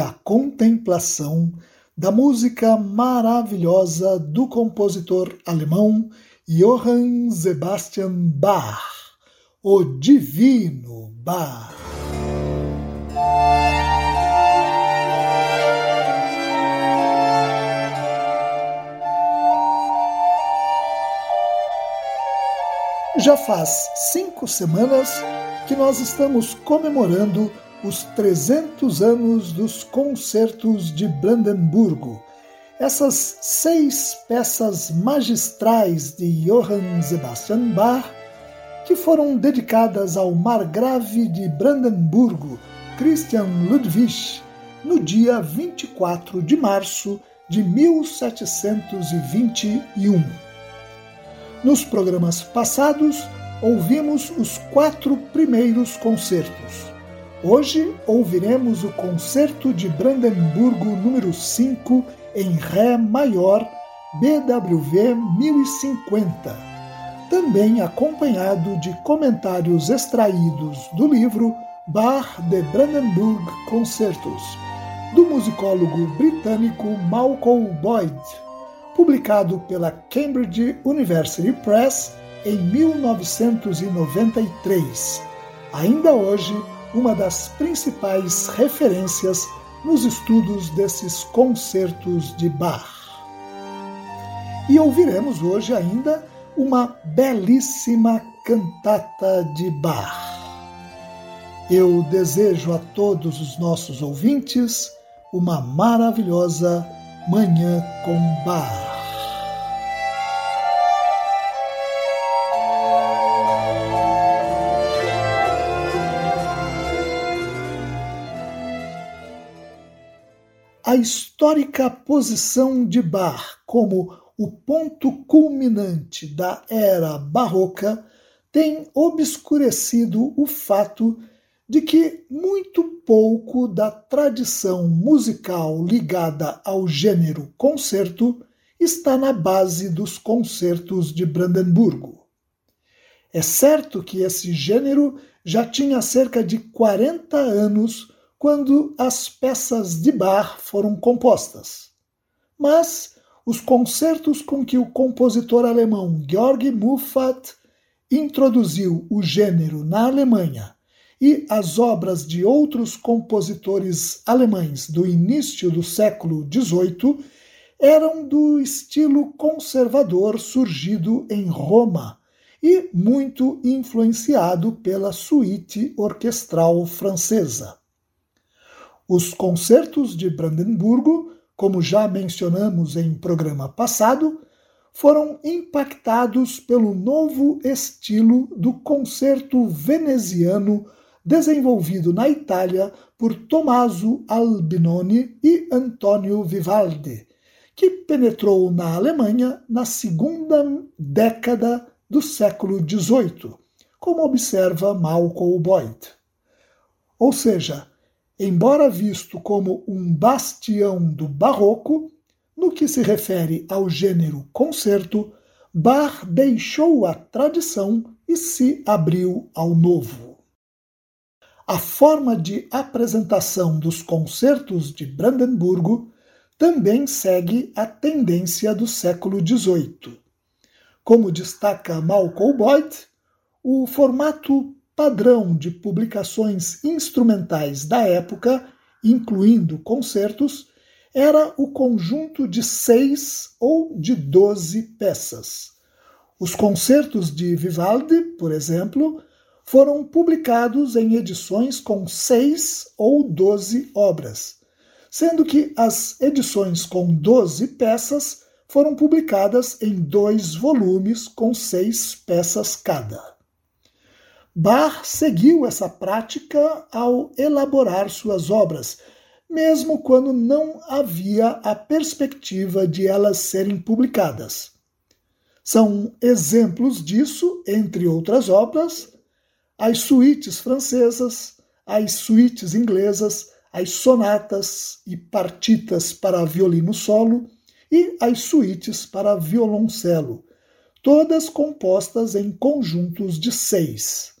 a contemplação da música maravilhosa do compositor alemão Johann Sebastian Bach, o Divino Bach. Já faz cinco semanas que nós estamos comemorando os 300 anos dos concertos de Brandemburgo. Essas seis peças magistrais de Johann Sebastian Bach, que foram dedicadas ao margrave de Brandemburgo, Christian Ludwig, no dia 24 de março de 1721. Nos programas passados, ouvimos os quatro primeiros concertos. Hoje ouviremos o Concerto de Brandemburgo número 5 em Ré maior, BWV 1050, também acompanhado de comentários extraídos do livro Bach de Brandenburg Concertos, do musicólogo britânico Malcolm Boyd, publicado pela Cambridge University Press em 1993. Ainda hoje, uma das principais referências nos estudos desses concertos de Bach. E ouviremos hoje ainda uma belíssima cantata de Bach. Eu desejo a todos os nossos ouvintes uma maravilhosa Manhã com Bach. A histórica posição de Bach como o ponto culminante da era barroca tem obscurecido o fato de que muito pouco da tradição musical ligada ao gênero concerto está na base dos concertos de Brandemburgo. É certo que esse gênero já tinha cerca de 40 anos quando as peças de Bach foram compostas. Mas os concertos com que o compositor alemão Georg Muffat introduziu o gênero na Alemanha e as obras de outros compositores alemães do início do século XVIII eram do estilo conservador surgido em Roma e muito influenciado pela suíte orquestral francesa. Os concertos de Brandemburgo, como já mencionamos em programa passado, foram impactados pelo novo estilo do concerto veneziano desenvolvido na Itália por Tommaso Albinoni e Antonio Vivaldi, que penetrou na Alemanha na segunda década do século XVIII, como observa Malcolm Boyd. Ou seja, embora visto como um bastião do barroco, no que se refere ao gênero concerto, Bach deixou a tradição e se abriu ao novo. A forma de apresentação dos concertos de Brandemburgo também segue a tendência do século XVIII. Como destaca Malcolm Boyd, o formato padrão de publicações instrumentais da época, incluindo concertos, era o conjunto de seis ou de doze peças. Os concertos de Vivaldi, por exemplo, foram publicados em edições com seis ou doze obras, sendo que as edições com doze peças foram publicadas em dois volumes com seis peças cada. Bach seguiu essa prática ao elaborar suas obras, mesmo quando não havia a perspectiva de elas serem publicadas. São exemplos disso, entre outras obras, as suítes francesas, as suítes inglesas, as sonatas e partitas para violino solo e as suítes para violoncelo, todas compostas em conjuntos de seis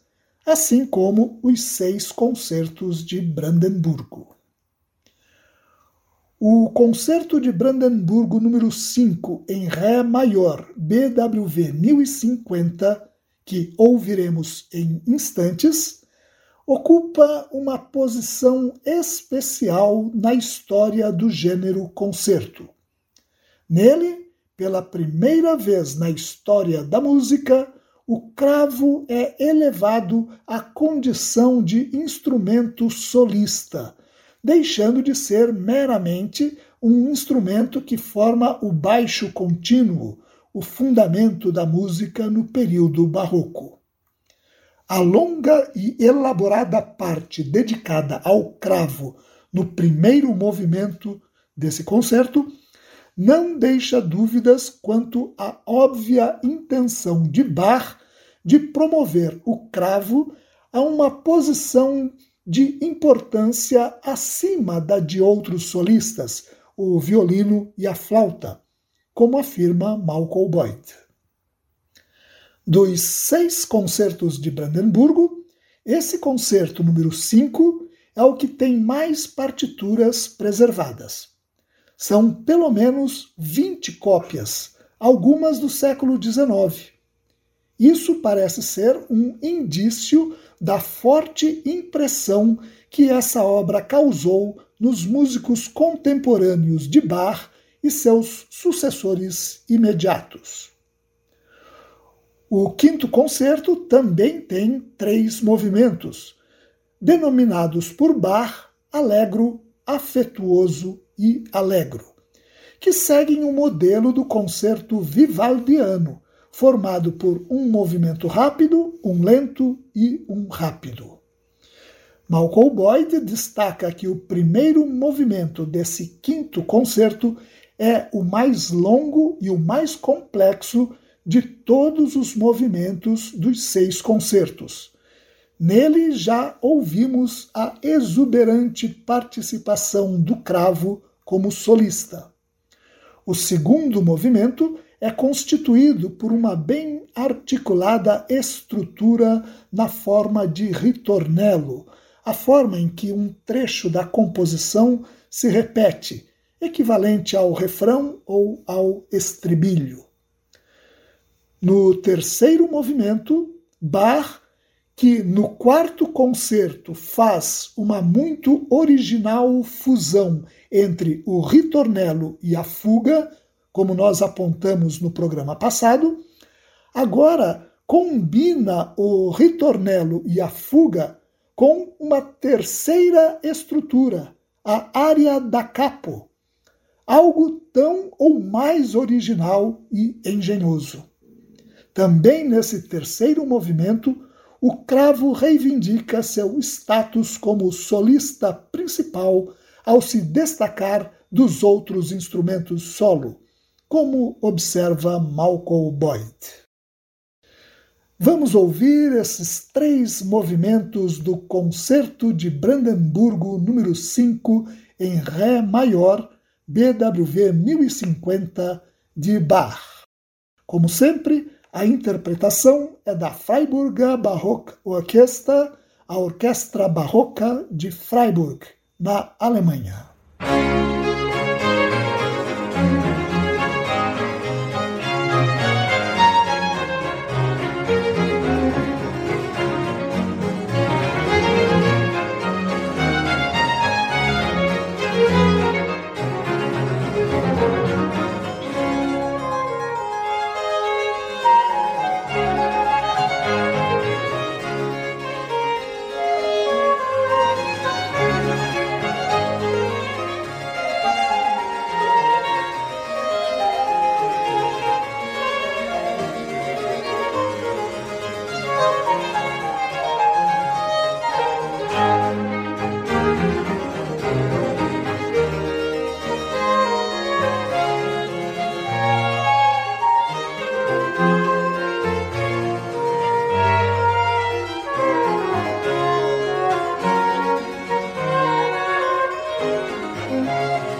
assim como os seis concertos de Brandemburgo. O Concerto de Brandemburgo número 5 em Ré maior, BWV 1050, que ouviremos em instantes, ocupa uma posição especial na história do gênero concerto. Nele, pela primeira vez na história da música, o cravo é elevado à condição de instrumento solista, deixando de ser meramente um instrumento que forma o baixo contínuo, o fundamento da música no período barroco. A longa e elaborada parte dedicada ao cravo no primeiro movimento desse concerto não deixa dúvidas quanto à óbvia intenção de Bach de promover o cravo a uma posição de importância acima da de outros solistas, o violino e a flauta, como afirma Malcolm Boyd. Dos seis concertos de Brandemburgo, esse concerto número 5 é o que tem mais partituras preservadas. São pelo menos 20 cópias, algumas do século XIX. Isso parece ser um indício da forte impressão que essa obra causou nos músicos contemporâneos de Bach e seus sucessores imediatos. O quinto concerto também tem três movimentos, denominados por Bach Allegro, Afetuoso e Allegro, que seguem o modelo do concerto vivaldiano, formado por um movimento rápido, um lento e um rápido. Malcolm Boyd destaca que o primeiro movimento desse quinto concerto é o mais longo e o mais complexo de todos os movimentos dos seis concertos. Nele já ouvimos a exuberante participação do cravo como solista. O segundo movimento é constituído por uma bem articulada estrutura na forma de ritornello, a forma em que um trecho da composição se repete, equivalente ao refrão ou ao estribilho. No terceiro movimento, Bach que no quarto concerto faz uma muito original fusão entre o ritornelo e a fuga, como nós apontamos no programa passado, agora combina o ritornelo e a fuga com uma terceira estrutura, a área da capo, algo tão ou mais original e engenhoso. Também nesse terceiro movimento, o cravo reivindica seu status como solista principal ao se destacar dos outros instrumentos solo, como observa Malcolm Boyd. Vamos ouvir esses três movimentos do Concerto de Brandemburgo número 5 em Ré maior, BWV 1050 de Bach. Como sempre, a interpretação é da Freiburger Baroque Orchestra, a Orquestra Barroca de Freiburg, na Alemanha. Música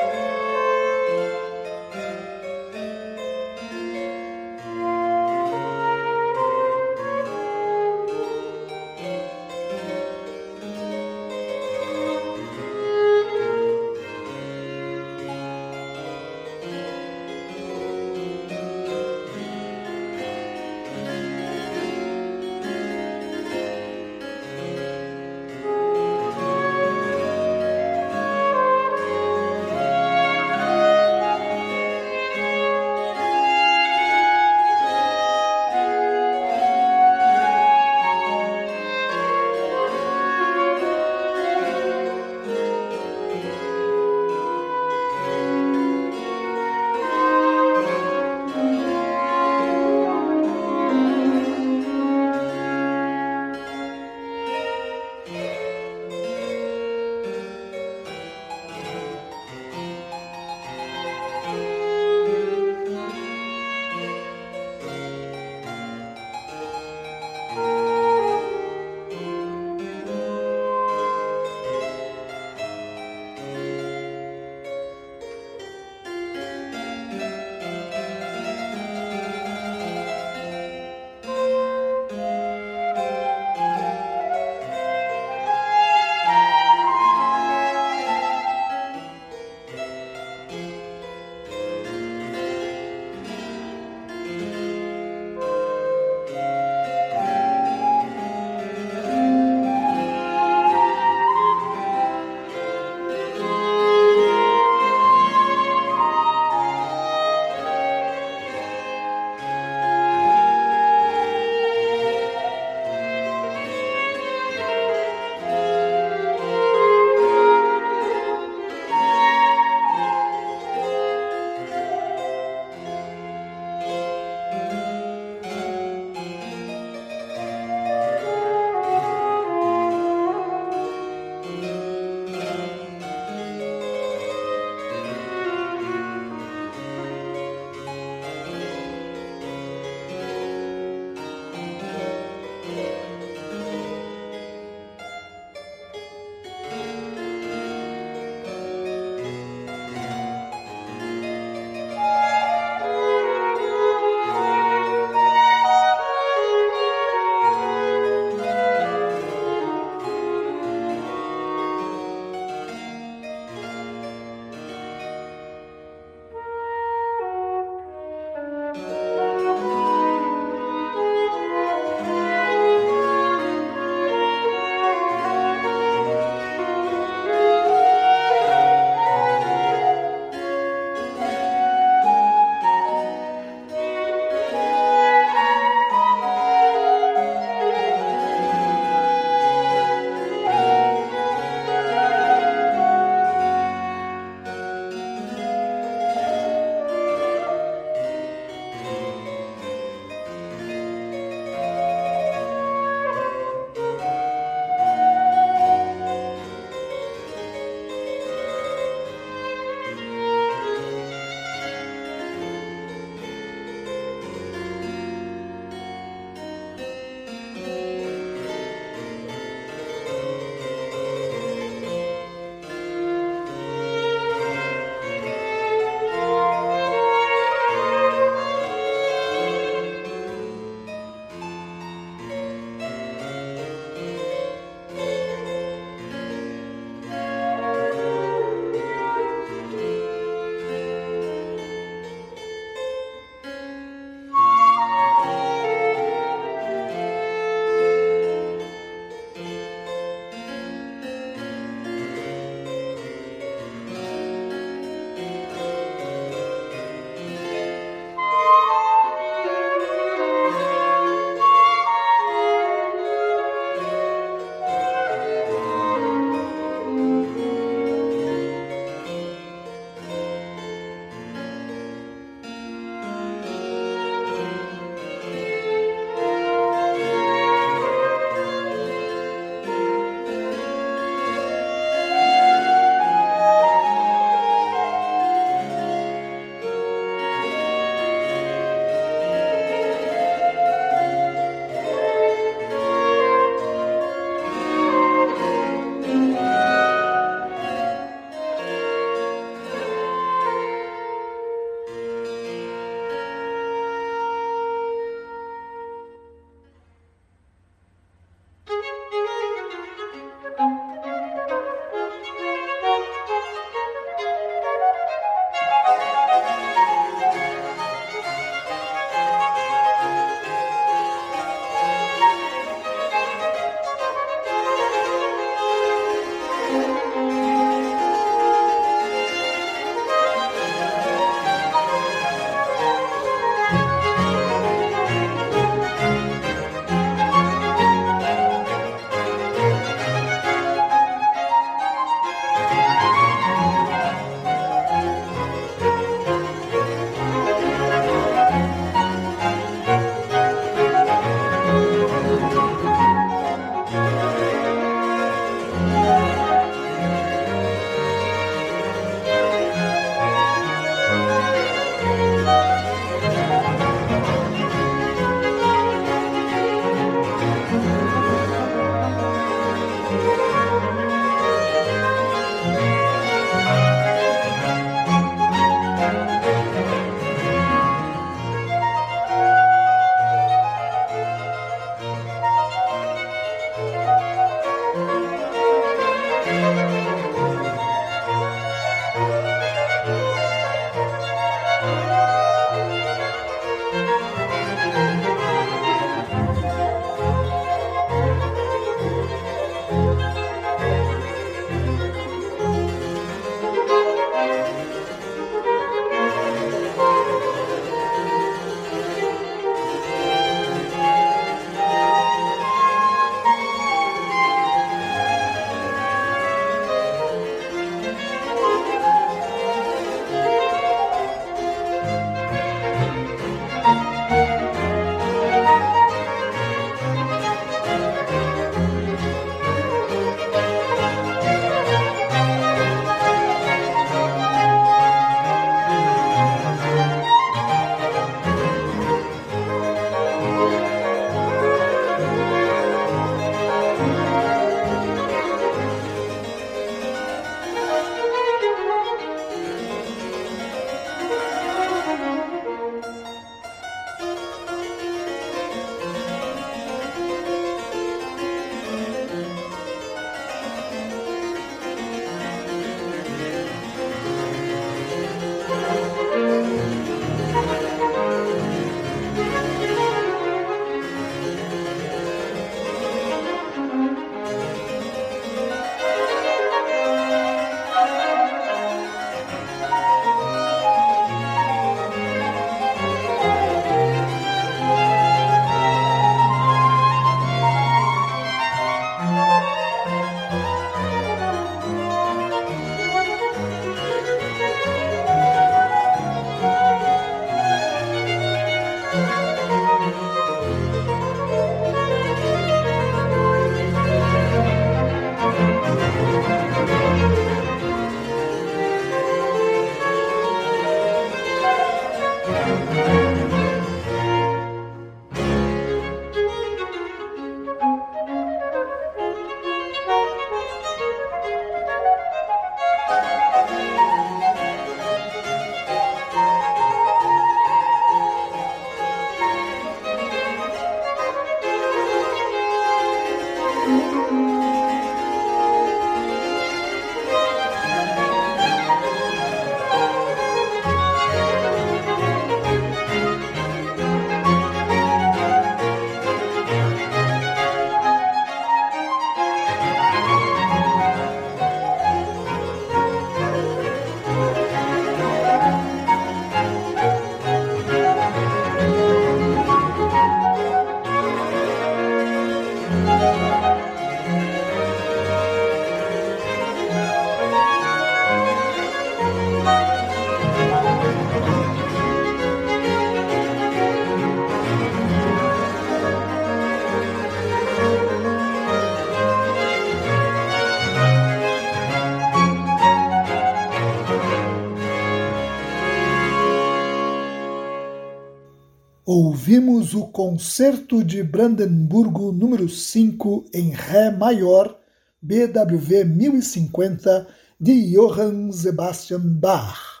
Ouvimos o Concerto de Brandenburgo número 5 em Ré maior, BWV 1050, de Johann Sebastian Bach,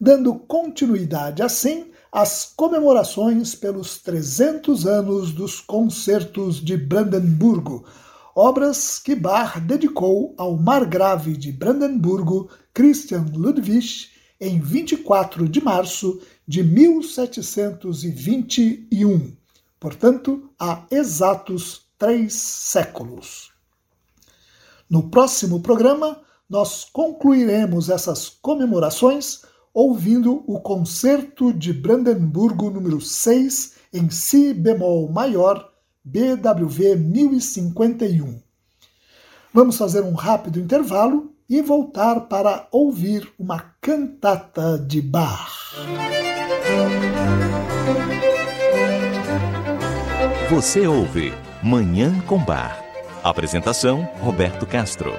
dando continuidade assim às comemorações pelos 300 anos dos Concertos de Brandenburgo, obras que Bach dedicou ao margrave de Brandenburgo, Christian Ludwig, em 24 de março de 1721, portanto, há exatos três séculos. No próximo programa, nós concluiremos essas comemorações ouvindo o Concerto de Brandemburgo número 6 em Si bemol maior, BWV 1051. Vamos fazer um rápido intervalo e voltar para ouvir uma cantata de Bach. Você ouve Manhã com Bar. Apresentação: Roberto Castro.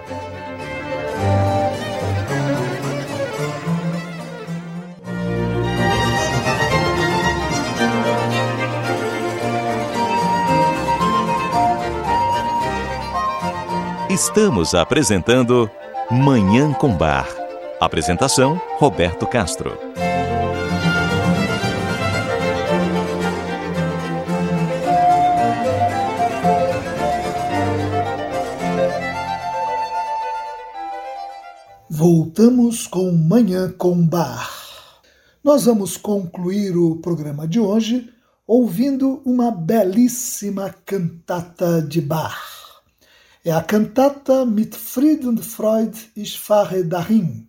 Estamos apresentando Manhã com Bar. Apresentação: Roberto Castro. Voltamos com Manhã com Bar. Nós vamos concluir o programa de hoje ouvindo uma belíssima cantata de Bach. É a cantata Mit Frieden und Freude ich fahre dahin.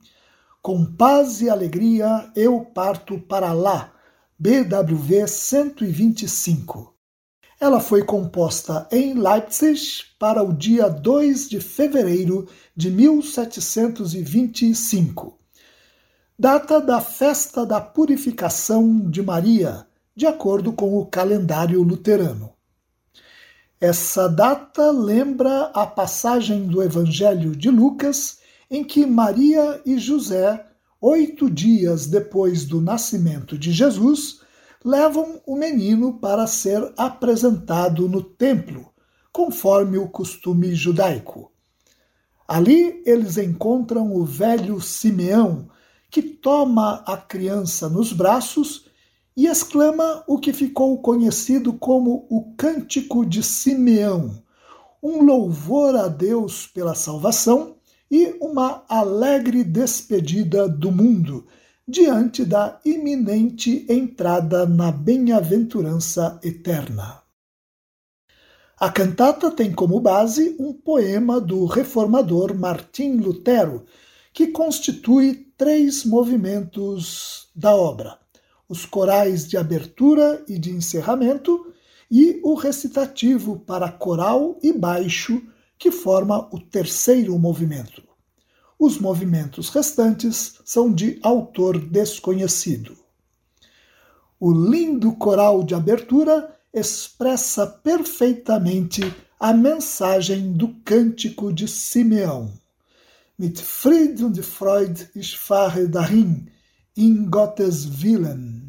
Com paz e alegria eu parto para lá. BWV 125. Ela foi composta em Leipzig para o dia 2 de fevereiro de 1725, data da festa da purificação de Maria, de acordo com o calendário luterano. Essa data lembra a passagem do Evangelho de Lucas, em que Maria e José, oito dias depois do nascimento de Jesus, levam o menino para ser apresentado no templo, conforme o costume judaico. Ali eles encontram o velho Simeão, que toma a criança nos braços e exclama o que ficou conhecido como o Cântico de Simeão, um louvor a Deus pela salvação e uma alegre despedida do mundo diante da iminente entrada na bem-aventurança eterna. A cantata tem como base um poema do reformador Martim Lutero, que constitui três movimentos da obra: os corais de abertura e de encerramento e o recitativo para coral e baixo, que forma o terceiro movimento. Os movimentos restantes são de autor desconhecido. O lindo coral de abertura expressa perfeitamente a mensagem do cântico de Simeão. Mit Fried und Freude ich fahre dahin, in Gottes Willen.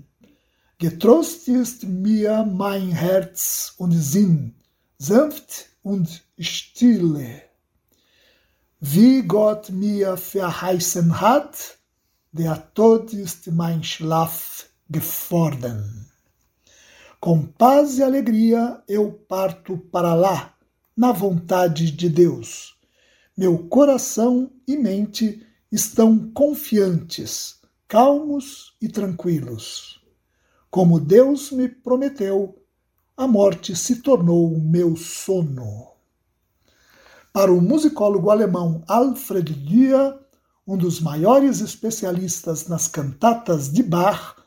Getrost ist mir mein Herz und Sinn, sanft und stille. Wie Gott mir verheißen hat, der Tod ist mein Schlaf geworden. Com paz e alegria eu parto para lá, na vontade de Deus. Meu coração e mente estão confiantes, calmos e tranquilos. Como Deus me prometeu, a morte se tornou meu sono. Para o musicólogo alemão Alfred Dürer, um dos maiores especialistas nas cantatas de Bach,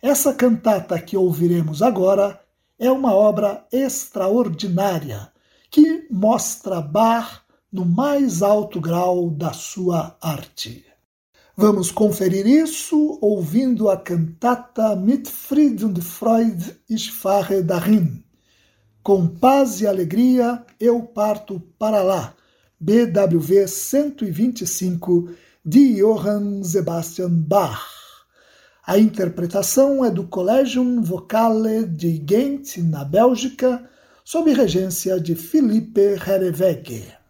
essa cantata que ouviremos agora é uma obra extraordinária que mostra Bach no mais alto grau da sua arte. Vamos conferir isso ouvindo a cantata Mit Fried und Freude ich fahre dahin, com paz e alegria eu parto para lá. BWV 125 de Johann Sebastian Bach. A interpretação é do Collegium Vocale de Ghent, na Bélgica, sob regência de Philippe Herreweghe.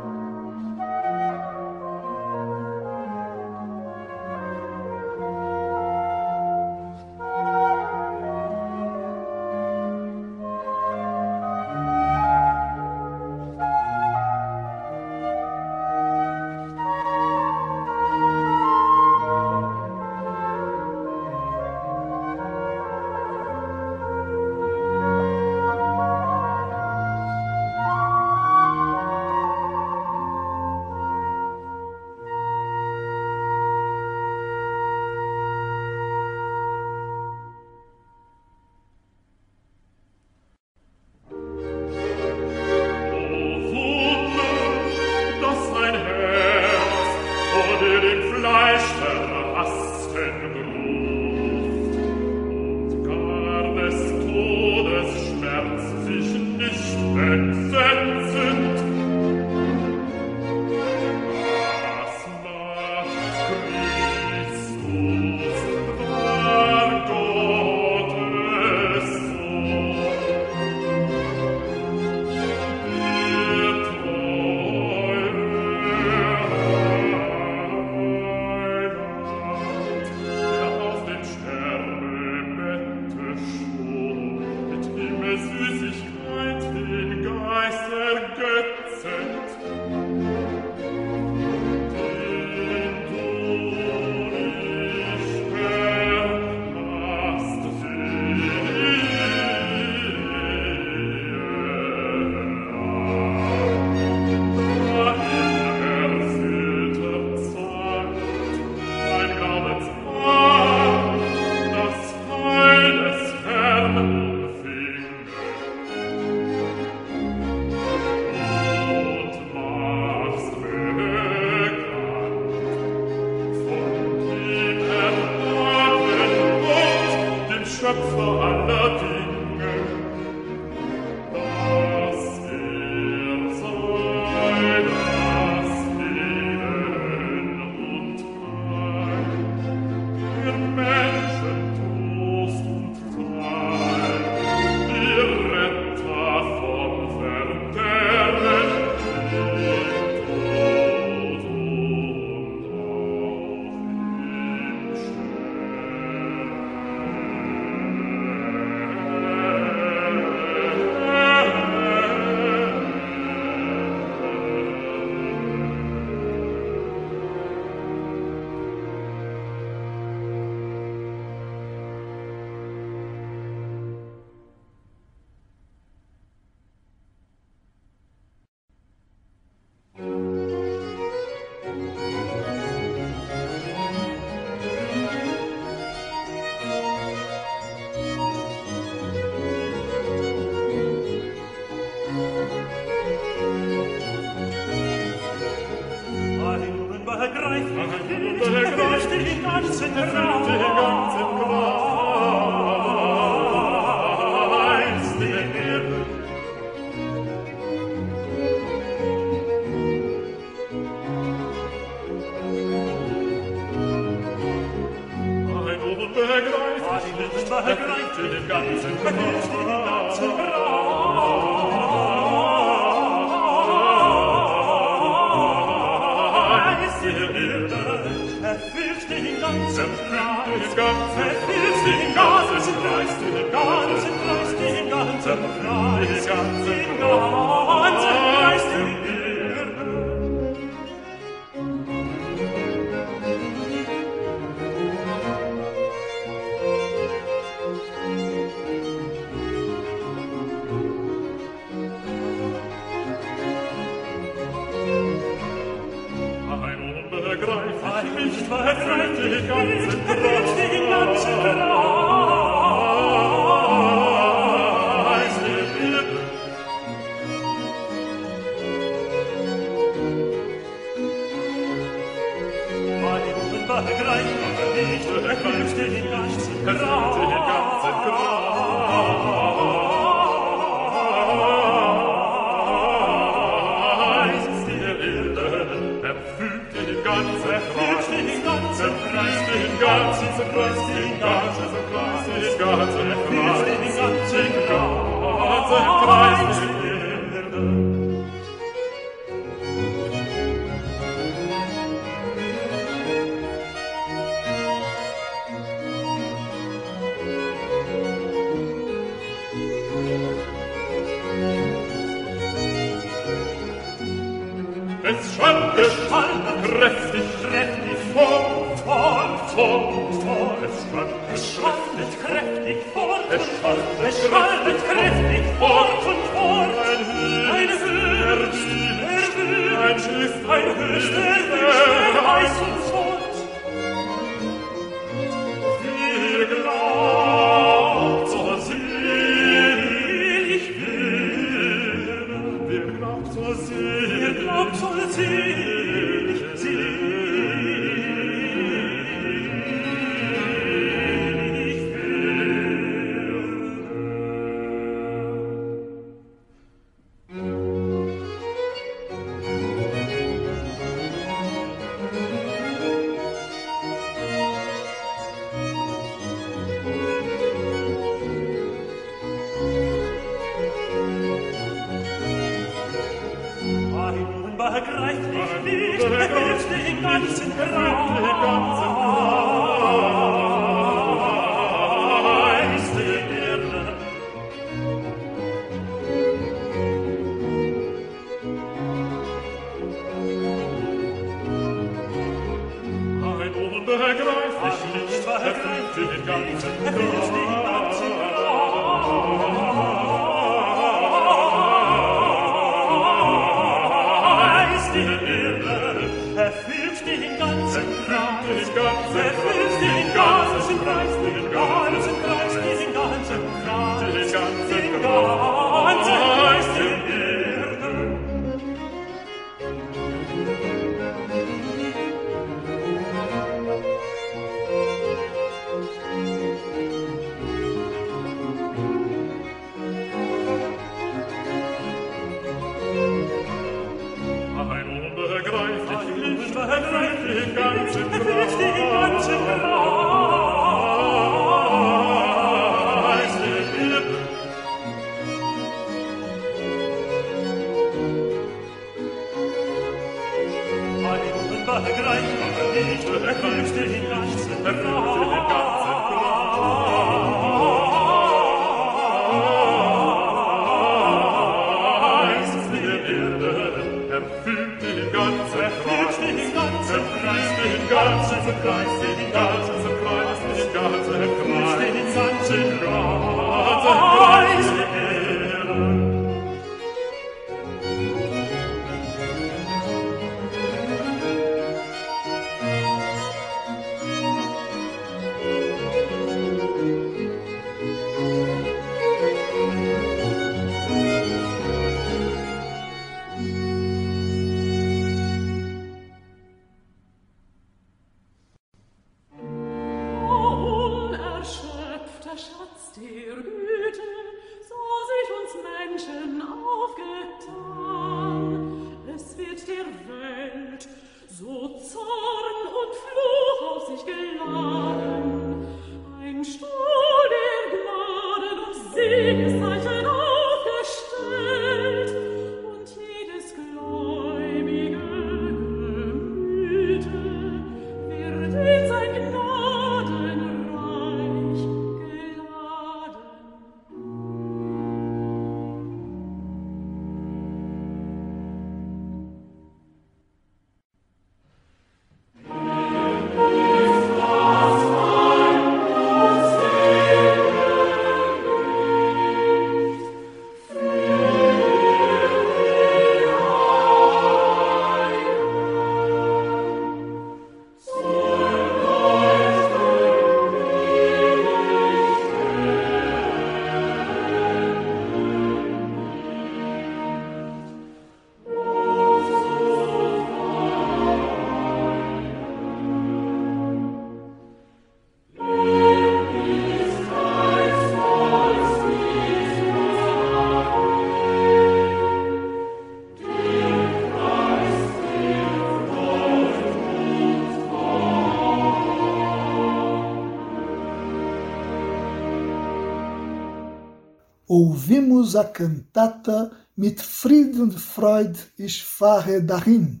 A cantata Mit Frieden und Freude ich fahre dahin.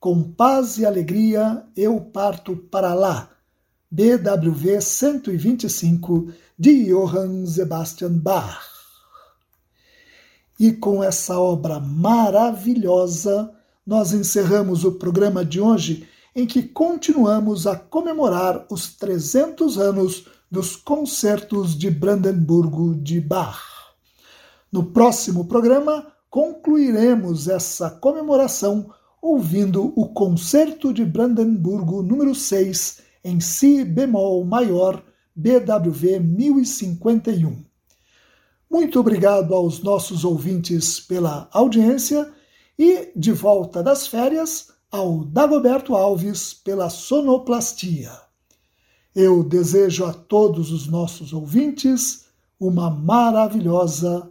Com paz e alegria eu parto para lá. BWV 125 de Johann Sebastian Bach. E com essa obra maravilhosa, nós encerramos o programa de hoje em que continuamos a comemorar os 300 anos dos concertos de Brandemburgo de Bach. No próximo programa, concluiremos essa comemoração ouvindo o Concerto de Brandemburgo número 6 em Si bemol maior, BWV 1051. Muito obrigado aos nossos ouvintes pela audiência e, de volta das férias, ao Dagoberto Alves pela sonoplastia. Eu desejo a todos os nossos ouvintes uma maravilhosa